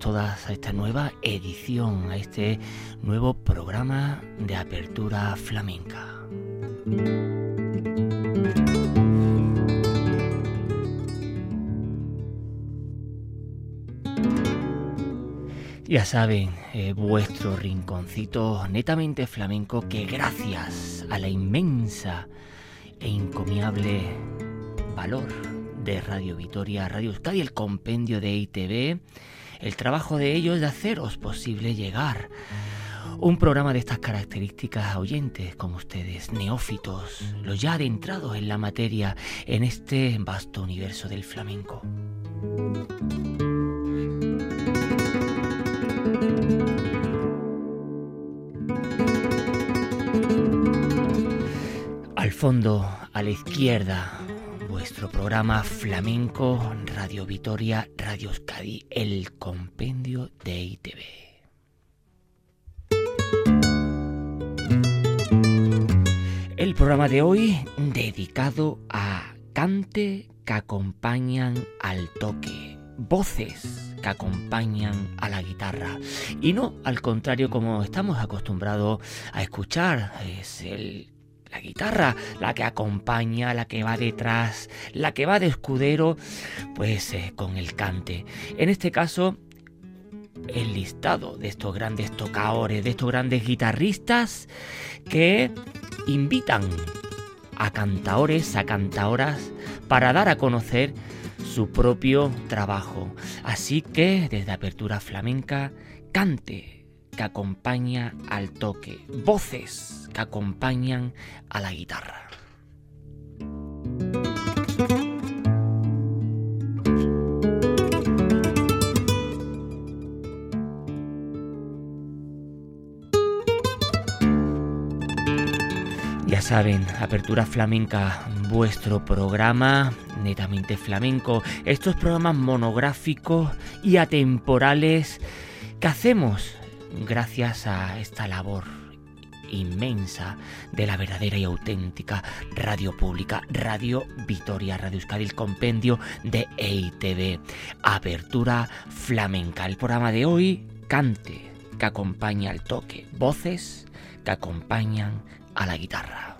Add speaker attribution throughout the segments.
Speaker 1: Todas a esta nueva edición, a este nuevo programa de apertura flamenca. Ya saben, eh, vuestro rinconcito netamente flamenco que gracias a la inmensa e encomiable valor de Radio Vitoria, Radio Euskadi, el compendio de ITV, el trabajo de ellos de haceros posible llegar un programa de estas características a oyentes como ustedes, neófitos, los ya adentrados en la materia, en este vasto universo del flamenco. Al fondo, a la izquierda, vuestro programa flamenco Radio Vitoria, Radio Euskadi, el compendio de ITV. El programa de hoy dedicado a cante que acompañan al toque, voces que acompañan a la guitarra y no al contrario como estamos acostumbrados a escuchar, es el la guitarra, la que acompaña, la que va detrás, la que va de escudero, pues eh, con el cante. En este caso, el listado de estos grandes tocadores, de estos grandes guitarristas que invitan a cantaores, a cantaoras, para dar a conocer su propio trabajo. Así que desde Apertura Flamenca, cante que acompaña al toque, voces que acompañan a la guitarra. Ya saben, Apertura Flamenca, vuestro programa netamente flamenco, estos programas monográficos y atemporales que hacemos gracias a esta labor inmensa de la verdadera y auténtica radio pública, Radio Vitoria, Radio Euskadi, el compendio de EITV, Apertura Flamenca. El programa de hoy, cante, que acompaña al toque, voces que acompañan a la guitarra.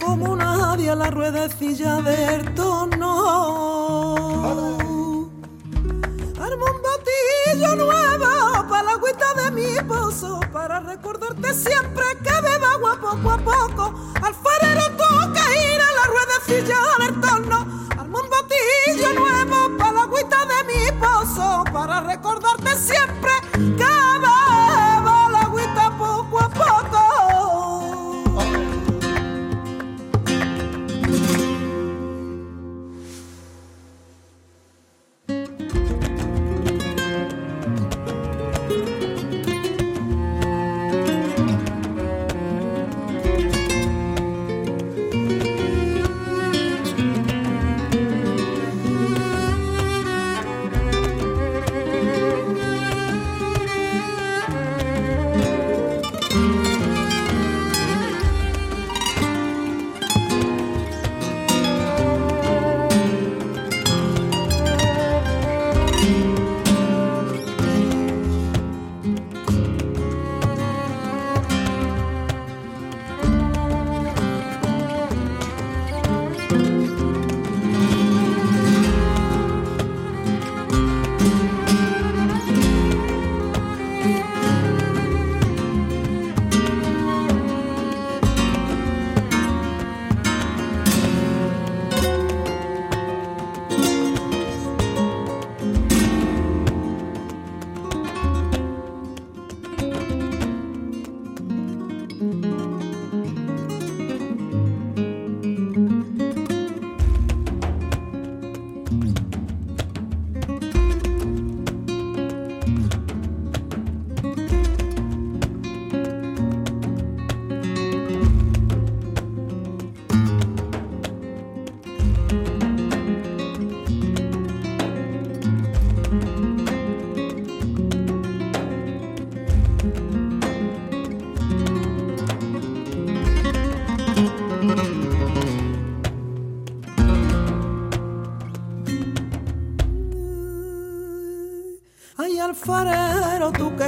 Speaker 2: Como nadie a la ruedecilla del tono.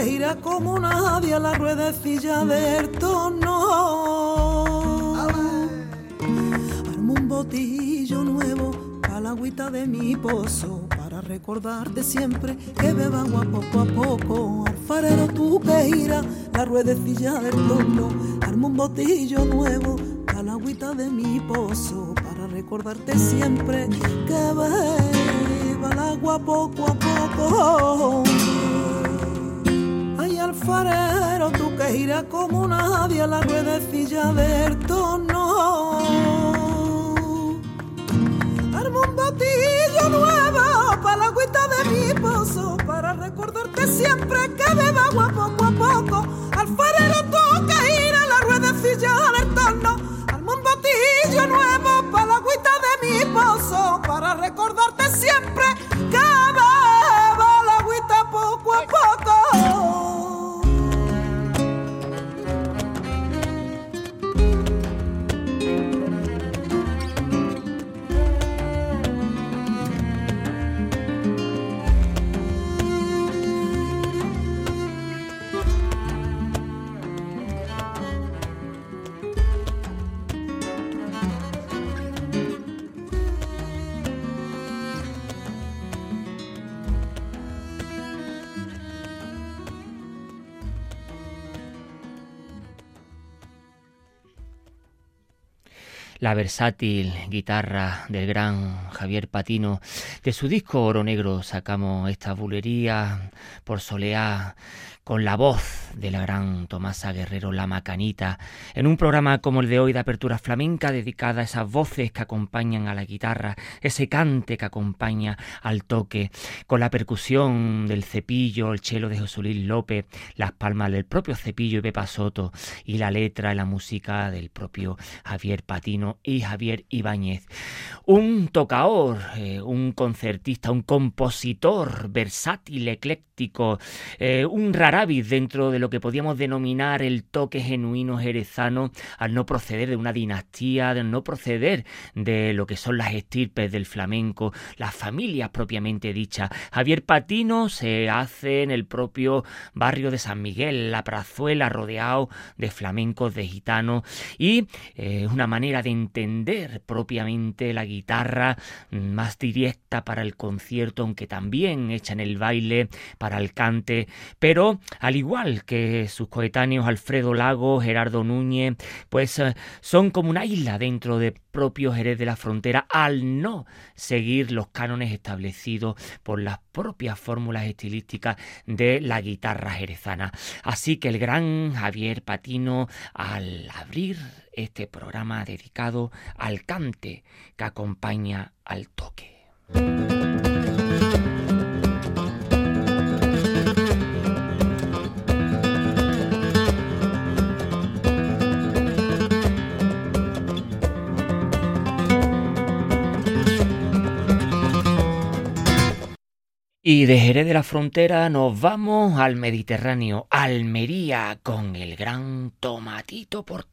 Speaker 2: Que giras como nadie a la ruedecilla del tono. Armo un botillo nuevo para la agüita de mi pozo, para recordarte siempre que beba agua poco a poco. Alfarero, tú que giras la ruedecilla del tono. Armo un botillo nuevo para la agüita de mi pozo, para recordarte siempre que beba el agua poco a poco. Alfarero, tú que giras como nadie a la ruedecilla del tono. Armo un botillo nuevo para la agüita de mi pozo, para recordarte siempre que beba agua poco a poco. Alfarero, tú que giras la ruedecilla del torno. Armo un botillo nuevo para la agüita de mi pozo, para recordarte siempre que beba la
Speaker 1: versátil guitarra del gran Javier Patino. De su disco Oro Negro sacamos esta bulería por soleá con la voz de la gran Tomasa Guerrero La Macanita, en un programa como el de hoy de Apertura Flamenca dedicada a esas voces que acompañan a la guitarra, ese cante que acompaña al toque, con la percusión del cepillo, el chelo de José Luis López, las palmas del propio cepillo y Pepa Soto, y la letra y la música del propio Javier Patino y Javier Ibáñez. un tocaor, eh, un concertista, un compositor versátil, ecléctico, eh, un raravis dentro de lo que podíamos denominar el toque genuino jerezano, al no proceder de una dinastía, al no proceder de lo que son las estirpes del flamenco, las familias propiamente dichas. Javier Patino se hace en el propio barrio de San Miguel, la Prazuela, rodeado de flamencos, de gitanos, y es eh, una manera de entender propiamente la guitarra guitarra más directa para el concierto, aunque también hecha en el baile para el cante, pero al igual que sus coetáneos Alfredo Lago, Gerardo Núñez, pues eh, son como una isla dentro de propio Jerez de la Frontera al no seguir los cánones establecidos por las propias fórmulas estilísticas de la guitarra jerezana. Así que el gran Javier Patino, al abrir este programa dedicado al cante que acompaña al toque. Y de Jerez de la Frontera nos vamos al Mediterráneo, Almería, con el gran Tomatito por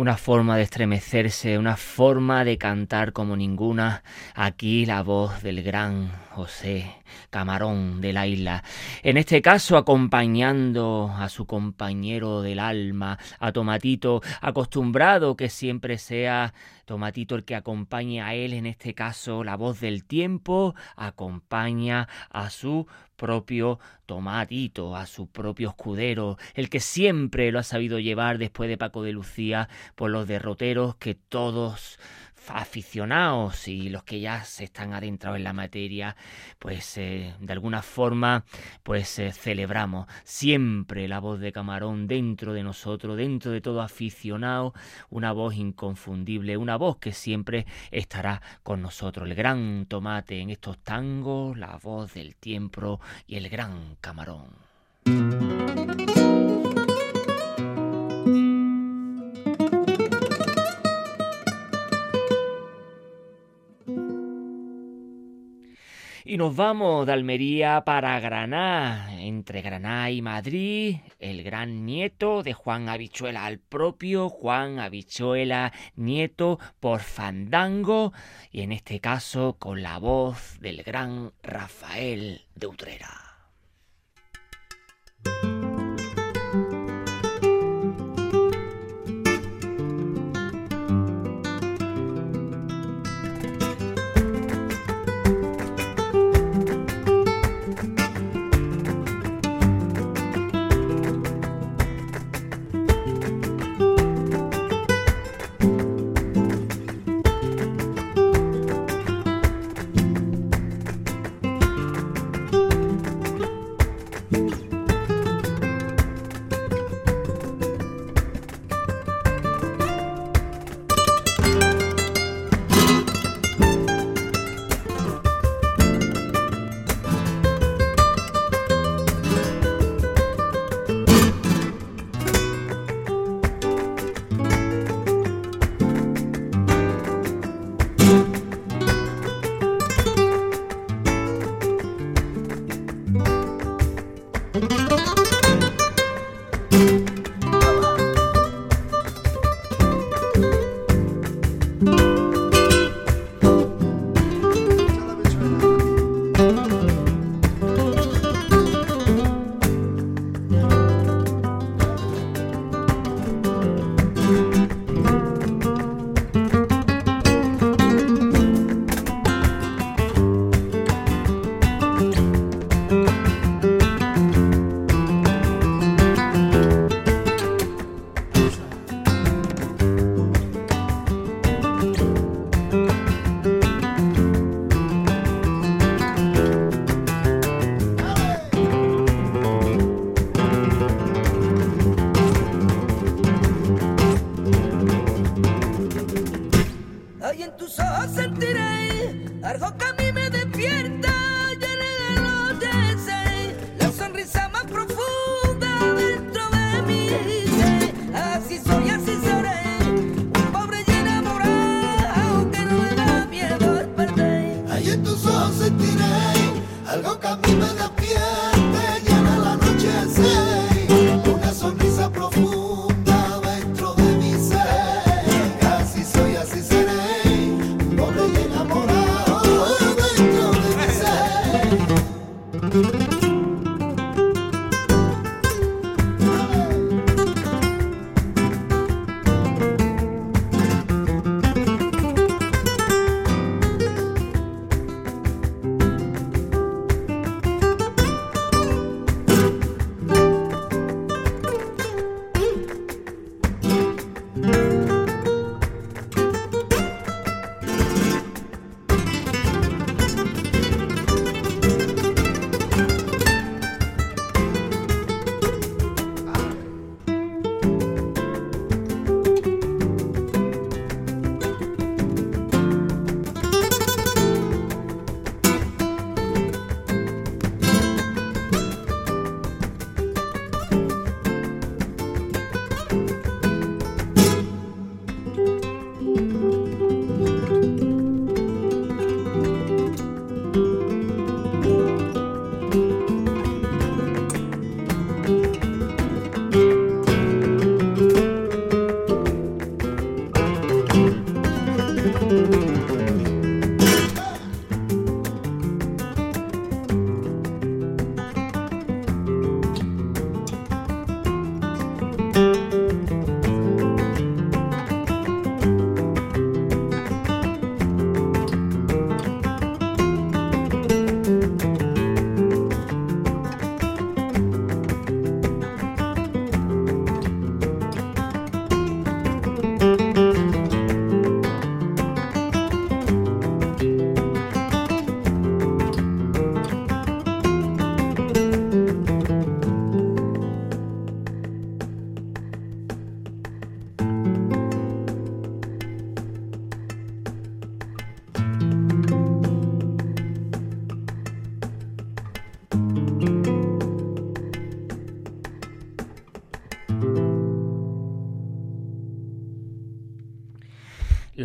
Speaker 1: una forma de estremecerse, una forma de cantar como ninguna. Aquí la voz del gran José Camarón de la isla. En este caso acompañando a su compañero del alma, a Tomatito, acostumbrado que siempre sea Tomatito el que acompañe a él, en este caso la voz del tiempo, acompaña a su propio Tomatito, a su propio escudero, el que siempre lo ha sabido llevar después de Paco de Lucía por los derroteros que todos aficionados y los que ya se están adentrados en la materia, pues eh, de alguna forma pues eh, celebramos siempre la voz de Camarón dentro de nosotros, dentro de todo aficionado, una voz inconfundible, una voz que siempre estará con nosotros, el gran tomate en estos tangos, la voz del tiempo y el gran Camarón. Y nos vamos de Almería para Granada, entre Granada y Madrid, el gran nieto de Juan Habichuela, al propio Juan Habichuela, nieto por Fandango, y en este caso con la voz del gran Rafael de Utrera.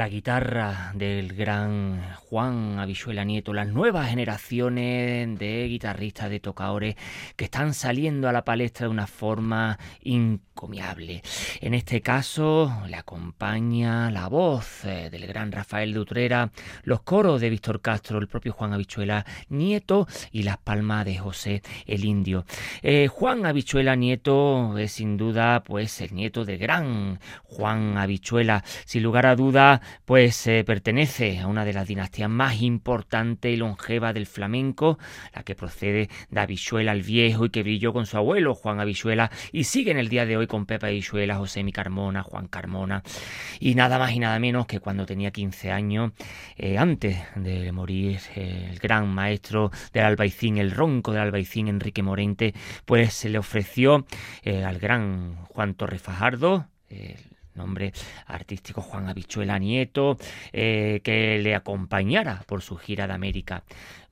Speaker 1: La guitarra del gran Juan Avichuela Nieto, las nuevas generaciones de guitarristas, de tocadores que están saliendo a la palestra de una forma encomiable. En este caso le acompaña la voz eh, del gran Rafael de Utrera, los coros de Víctor Castro, el propio Juan Avichuela Nieto y las palmas de José el Indio. Eh, Juan Avichuela Nieto es sin duda pues el nieto del gran Juan Avichuela, sin lugar a duda pues eh, pertenece a una de las dinastías más importantes y longevas del flamenco, la que procede de Avichuela el Viejo y que brilló con su abuelo Juan Avichuela y sigue en el día de hoy con Pepa Avichuela, José Mi Carmona, Juan Carmona. Y nada más y nada menos que cuando tenía 15 años, eh, antes de morir eh, el gran maestro del albaicín, el ronco del albaicín Enrique Morente, pues se le ofreció al gran Juan Torre Fajardo, nombre artístico Juan Habichuela Nieto, eh, que le acompañara por su gira de América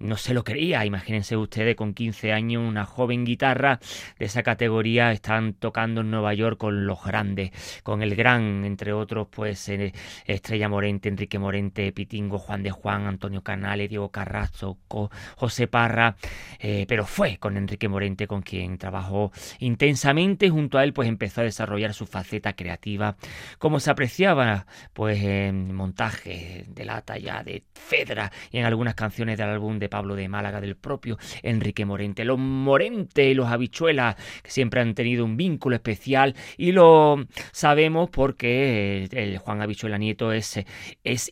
Speaker 1: no se lo creía. Imagínense ustedes con 15 años, una joven guitarra de esa categoría están tocando en Nueva York con los grandes, con el gran, entre otros, pues eh, Estrella Morente, Enrique Morente, Pitingo, Juan de Juan, Antonio Canales, Diego Carrasco, José Parra, eh, pero fue con Enrique Morente con quien trabajó intensamente. Junto a él, pues empezó a desarrollar su faceta creativa, como se apreciaba, pues en montajes de la talla de Fedra y en algunas canciones del álbum de Pablo de Málaga, del propio Enrique Morente. Los Morente y los Habichuelas, que siempre han tenido un vínculo especial y lo sabemos porque el Juan Habichuela Nieto es,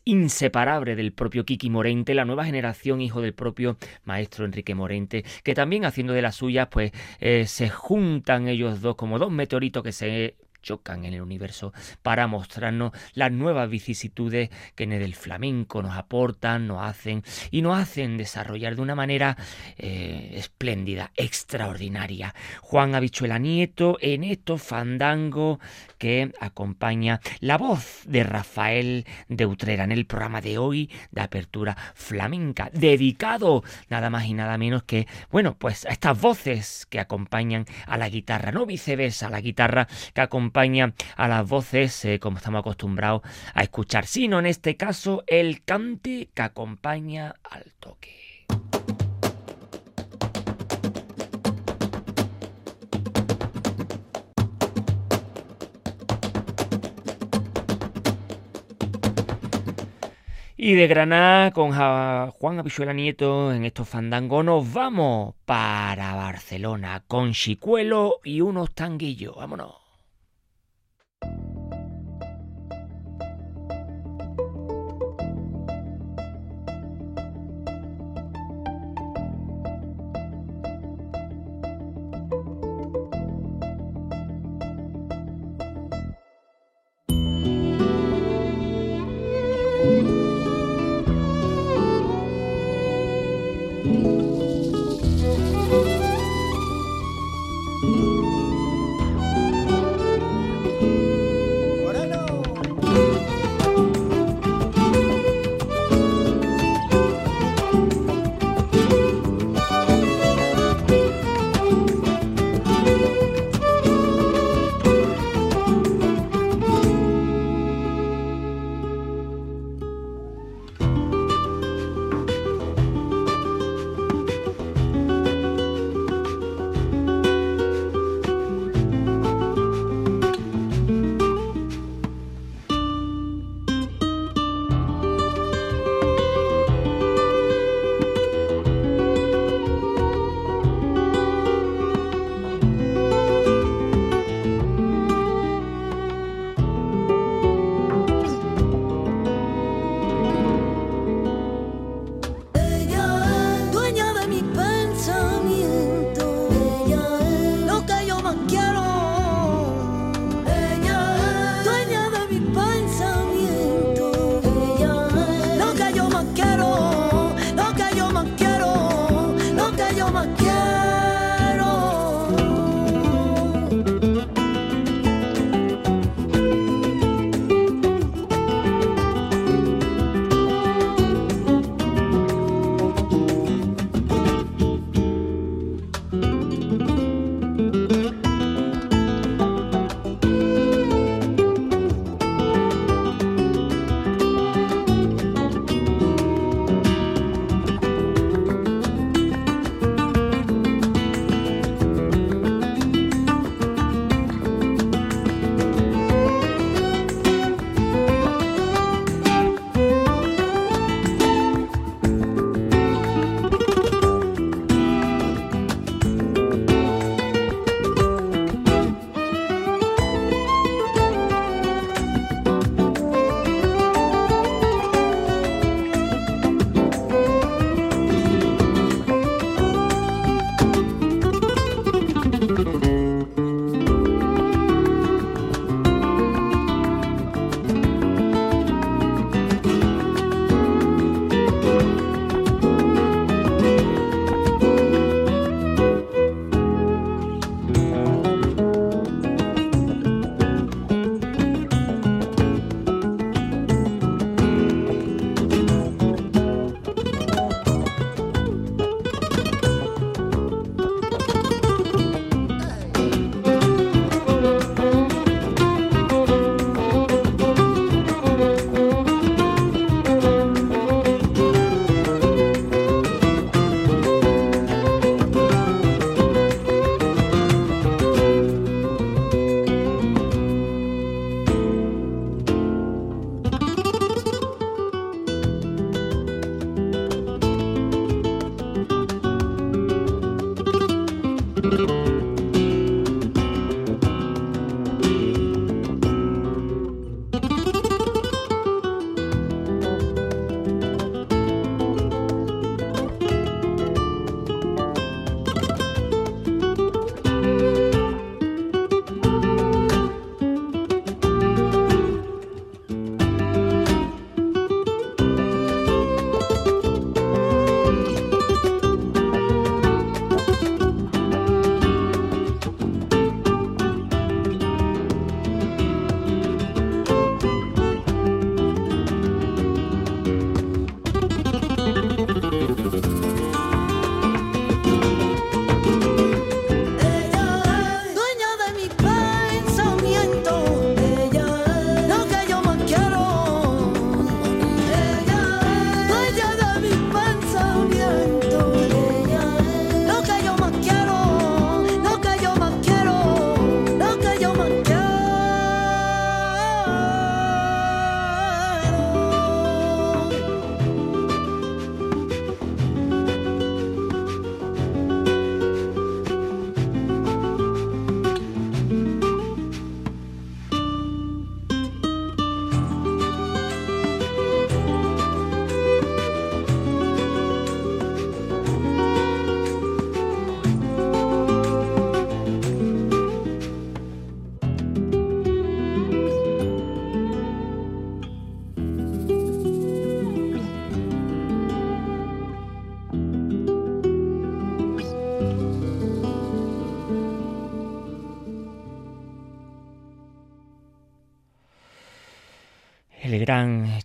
Speaker 1: inseparable del propio Kiki Morente, la nueva generación, hijo del propio maestro Enrique Morente, que también haciendo de las suyas, pues eh, se juntan ellos dos como dos meteoritos que se chocan en el universo para mostrarnos las nuevas vicisitudes que en el flamenco nos aportan, nos hacen y nos hacen desarrollar de una manera eh, espléndida, extraordinaria. Juan Habichuela Nieto en estos fandango que acompaña la voz de Rafael de Utrera en el programa de hoy de apertura flamenca, dedicado nada más y nada menos que, bueno, pues a estas voces que acompañan a la guitarra, no viceversa, a la guitarra que acompaña a las voces eh, como estamos acostumbrados a escuchar, sino en este caso el cante que acompaña al toque. Y de Granada con Juan Apichuela Nieto en estos fandangos nos vamos para Barcelona con Chicuelo y unos tanguillos. Vámonos.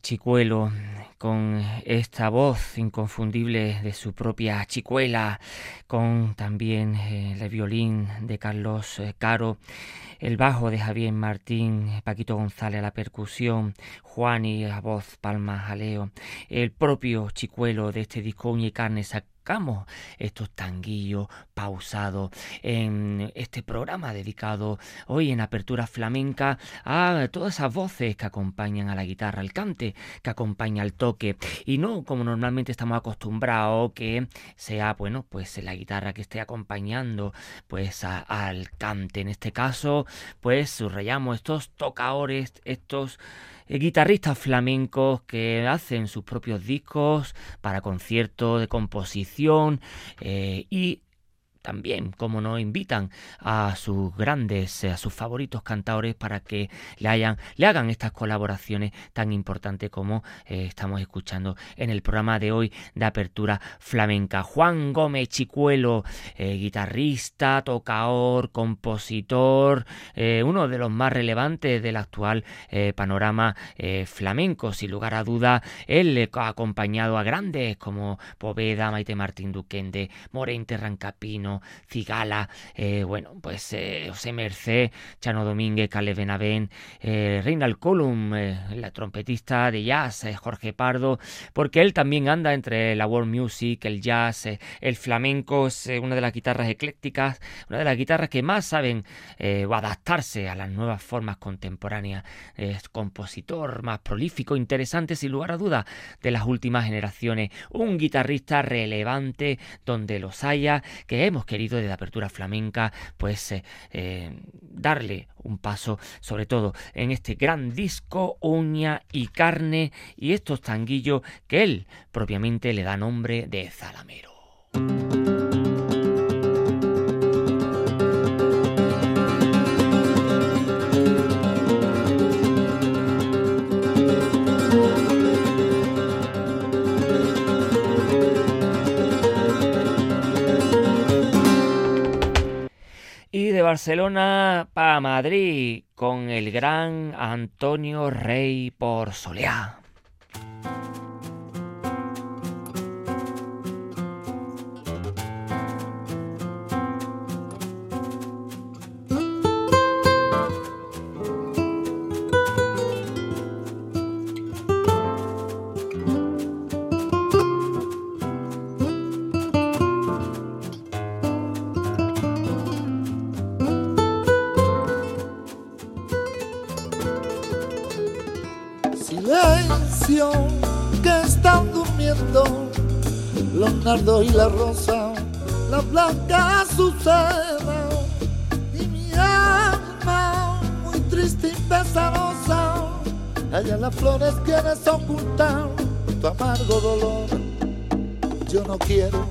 Speaker 1: Chicuelo con esta voz inconfundible de su propia chicuela, con también eh, el violín de Carlos eh, Caro, el bajo de Javier Martín, Paquito González a la percusión, Juan y a voz Palma Jaleo, el propio chicuelo de este disco y Carne estos tanguillos pausados en este programa dedicado hoy en Apertura Flamenca a todas esas voces que acompañan a la guitarra, al cante, que acompaña al toque y no como normalmente estamos acostumbrados que sea, bueno, pues la guitarra que esté acompañando pues al cante. En este caso, pues subrayamos estos tocadores, estos guitarristas flamencos que hacen sus propios discos para conciertos de composición eh, y también, como nos invitan a sus grandes, a sus favoritos cantadores para que le, hayan, le hagan estas colaboraciones tan importantes como eh, estamos escuchando en el programa de hoy de Apertura Flamenca. Juan Gómez Chicuelo, eh, guitarrista, tocador, compositor, eh, uno de los más relevantes del actual panorama flamenco, sin lugar a duda, él ha acompañado a grandes como Poveda, Maite Martín Duquende, Morente Rancapino, Cigala, eh, bueno, pues eh, José Mercé, Chano Domínguez, Cale Benavén, eh, Reinald Colum, la trompetista de jazz, Jorge Pardo, porque él también anda entre la world music, el jazz, el flamenco, es una de las guitarras eclécticas, una de las guitarras que más saben adaptarse a las nuevas formas contemporáneas, es compositor más prolífico, interesante, sin lugar a duda, de las últimas generaciones, un guitarrista relevante donde los haya, que hemos querido de la apertura flamenca, pues eh, eh, darle un paso, sobre todo en este gran disco, uña y carne, y estos tanguillos que él propiamente le da nombre de Zalamero. Barcelona para Madrid con el gran Antonio Rey por Soleá.
Speaker 3: Y la rosa, la blanca azucena y mi alma muy triste y pesarosa. Allá las flores quieres ocultar tu amargo dolor. Yo no quiero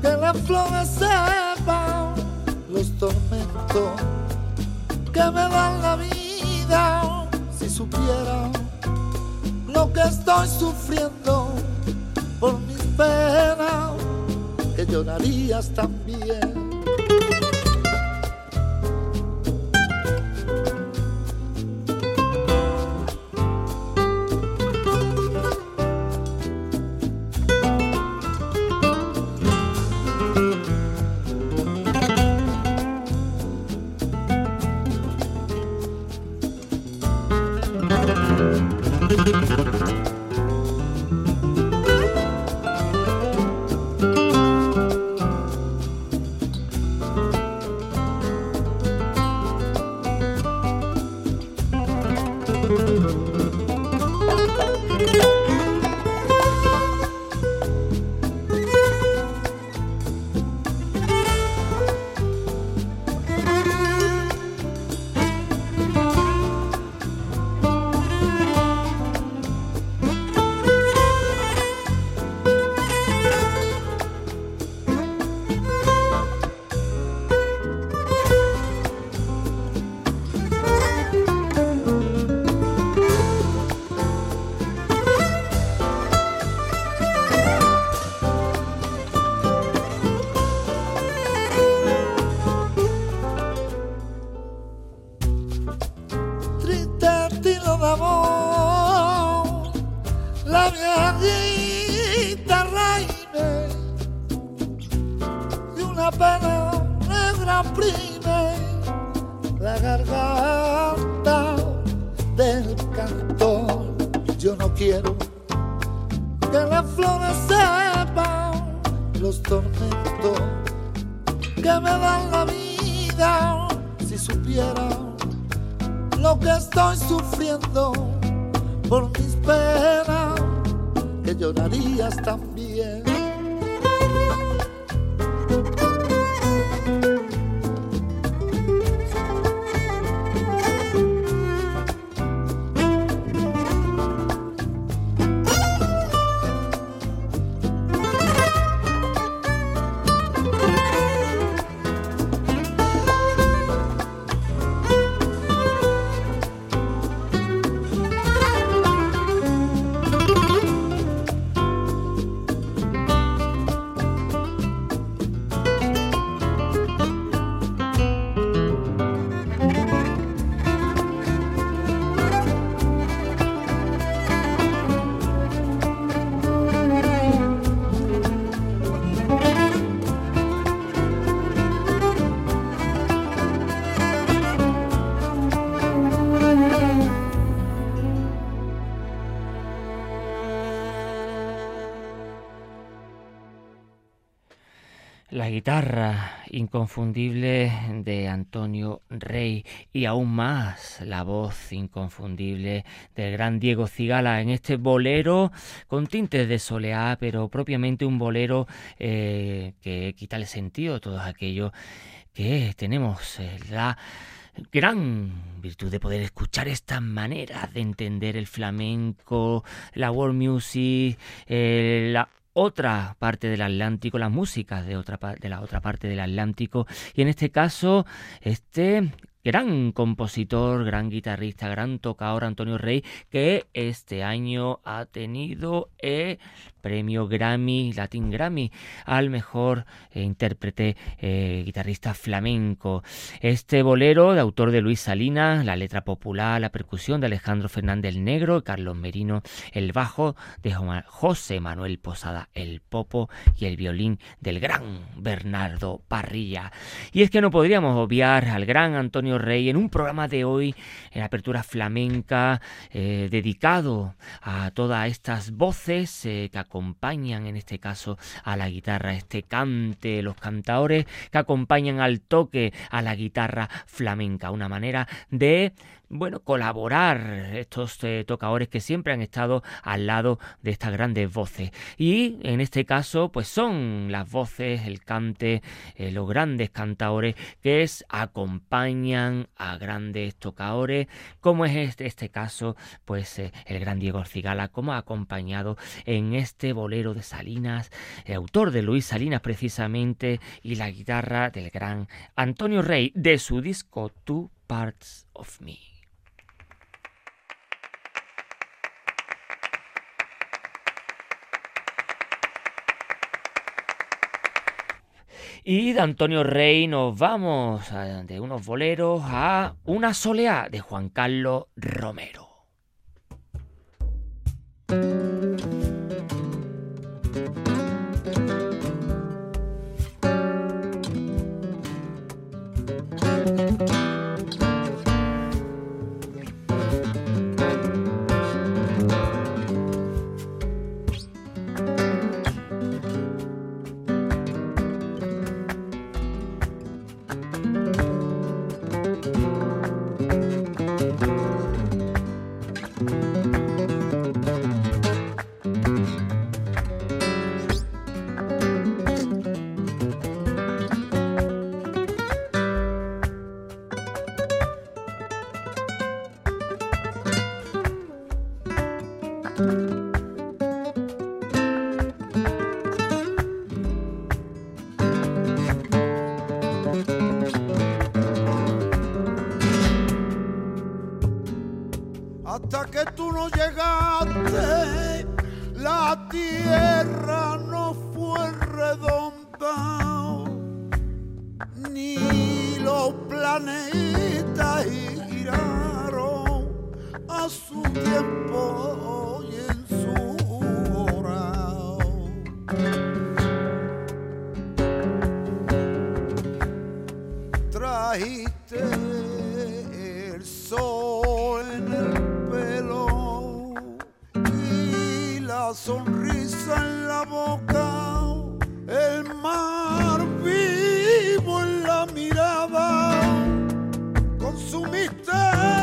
Speaker 3: que las flores sepan los tormentos que me dan la vida. Si supiera lo que estoy sufriendo penas, que llorarías también. Negra prime la garganta del cantor. Yo no quiero que las flores sepan los tormentos que me dan la vida si supiera lo que estoy sufriendo por mis penas que llorarías también
Speaker 1: guitarra inconfundible de Antonio Rey y aún más la voz inconfundible del gran Diego Cigala en este bolero con tintes de soleá, pero propiamente un bolero eh, que quita el sentido a todo aquello que tenemos eh, la gran virtud de poder escuchar esta manera de entender el flamenco, la world music, eh, la otra parte del Atlántico, la música de, otra, de la otra parte del Atlántico. Y en este caso, este gran compositor, gran guitarrista, gran tocador Antonio Rey, que este año ha tenido el premio Grammy, Latin Grammy, al mejor eh, intérprete eh, guitarrista flamenco. Este bolero, de autor de Luis Salinas, la letra popular, la percusión de Alejandro Fernández Negro, Carlos Merino, el bajo de José Manuel Posada, el popo y el violín del gran Bernardo Parrilla. Y es que no podríamos obviar al gran Antonio Rey en un programa de hoy, en apertura flamenca, eh, dedicado a todas estas voces que acompañan en este caso a la guitarra, este cante, los cantadores que acompañan al toque a la guitarra flamenca, una manera de bueno, colaborar estos eh, tocadores que siempre han estado al lado de estas grandes voces. Y en este caso, pues son las voces, el cante, eh, los grandes cantadores que es, acompañan a grandes tocadores, como es este, este caso, pues eh, el gran Diego Cigala, como ha acompañado en este bolero de Salinas, el autor de Luis Salinas precisamente, y la guitarra del gran Antonio Rey de su disco Two Parts of Me. Y de Antonio Rey nos vamos de unos boleros a Una soleá de Juan Carlos Romero. La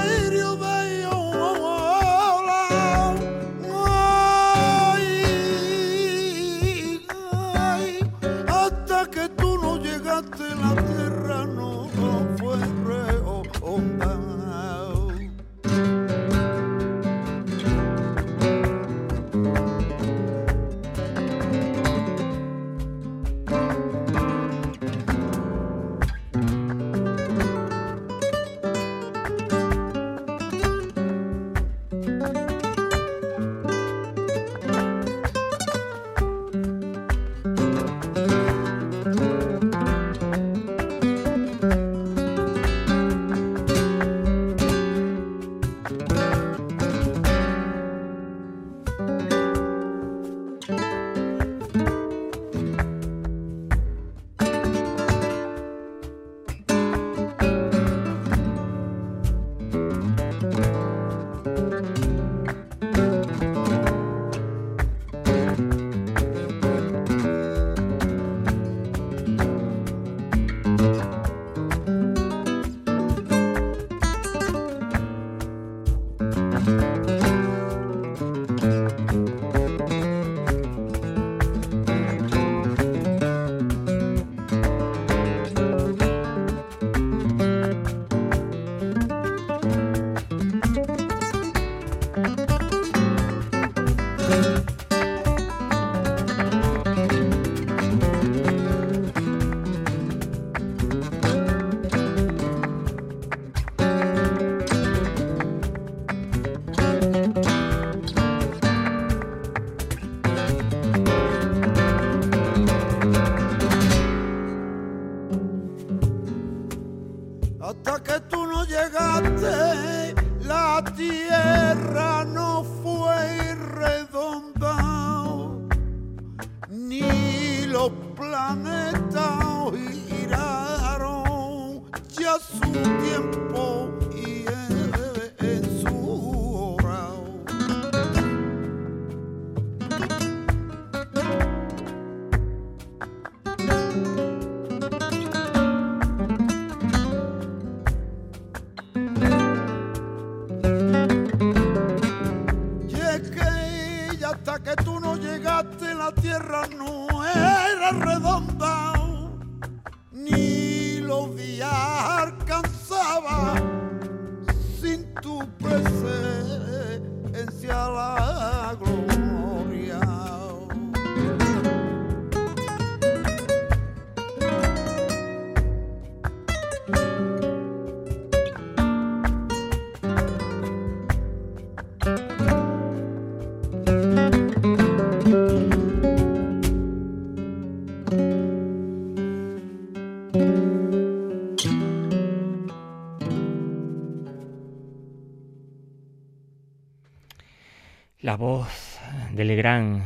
Speaker 1: gran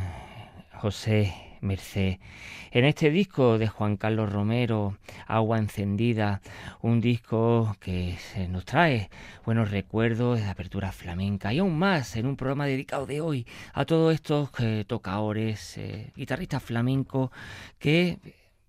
Speaker 1: José Merced. En este disco de Juan Carlos Romero, Agua Encendida, un disco que nos trae buenos recuerdos de apertura flamenca y aún más en un programa dedicado de hoy a todos estos eh, tocadores, eh, guitarristas flamencos que,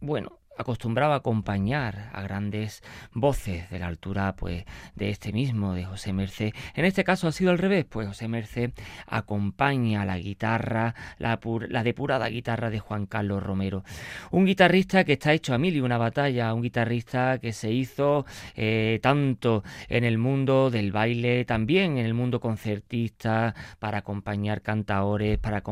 Speaker 1: bueno, acostumbraba a acompañar a grandes voces de la altura pues de este mismo de José Merced. En este caso ha sido al revés, pues José Merced acompaña la guitarra, la, la depurada guitarra de Juan Carlos Romero. Un guitarrista que está hecho a mil y una batalla, un guitarrista que se hizo eh, tanto en el mundo del baile, también en el mundo concertista, para acompañar cantaores, para,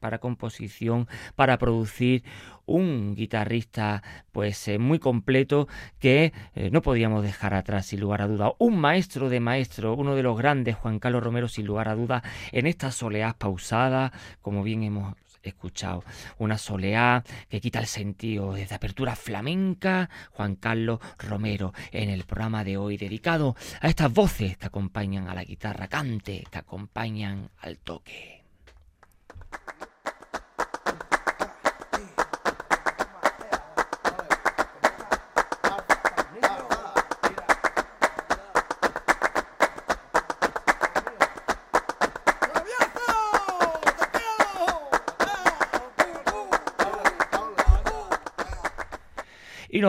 Speaker 1: para composición, para producir un guitarrista pues eh, muy completo que eh, no podíamos dejar atrás sin lugar a duda. Un maestro de maestro, uno de los grandes, Juan Carlos Romero, sin lugar a duda, en esta soleá pausada, como bien hemos escuchado. Una soleá que quita el sentido desde apertura flamenca, Juan Carlos Romero, en el programa de hoy dedicado a estas voces que acompañan a la guitarra cante, que acompañan al toque.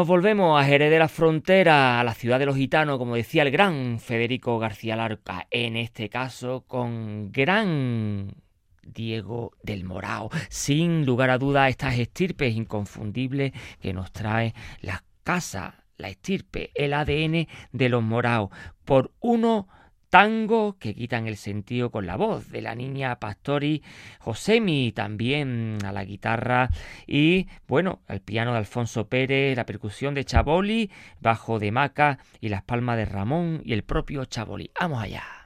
Speaker 1: Nos volvemos a Jerez la Frontera, a la ciudad de los gitanos, como decía el gran Federico García Larca, en este caso con gran Diego del Morao. Sin lugar a dudas, estas estirpes inconfundibles que nos trae la casa, la estirpe, el ADN de los Moraos, por uno tango que quitan el sentido con la voz de la niña Pastori Josemi, también a la guitarra y bueno, al piano de Alfonso Pérez, la percusión de Chaboli, bajo de Maca y las palmas de Ramón y el propio Chaboli. Vamos allá.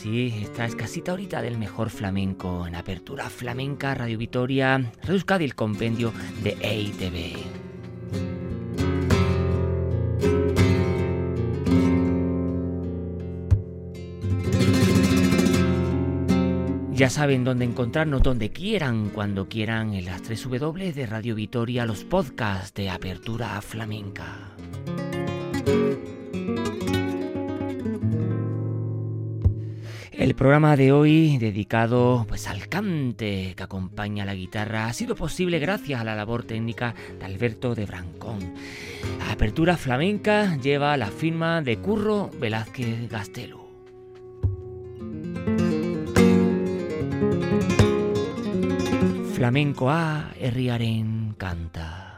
Speaker 1: Sí esta escasita horita del mejor flamenco en Apertura Flamenca Radio Vitoria, Radio Euskadi, el compendio de EITV. Ya saben dónde encontrarnos, donde quieran, cuando quieran, en las 3 W de Radio Vitoria, los podcasts de Apertura Flamenca. El programa de hoy, dedicado pues, al cante que acompaña la guitarra, ha sido posible gracias a la labor técnica de Alberto de Brancón. Apertura Flamenca lleva la firma de Curro Velázquez Gastelo. flamenkoa herriaren kanta.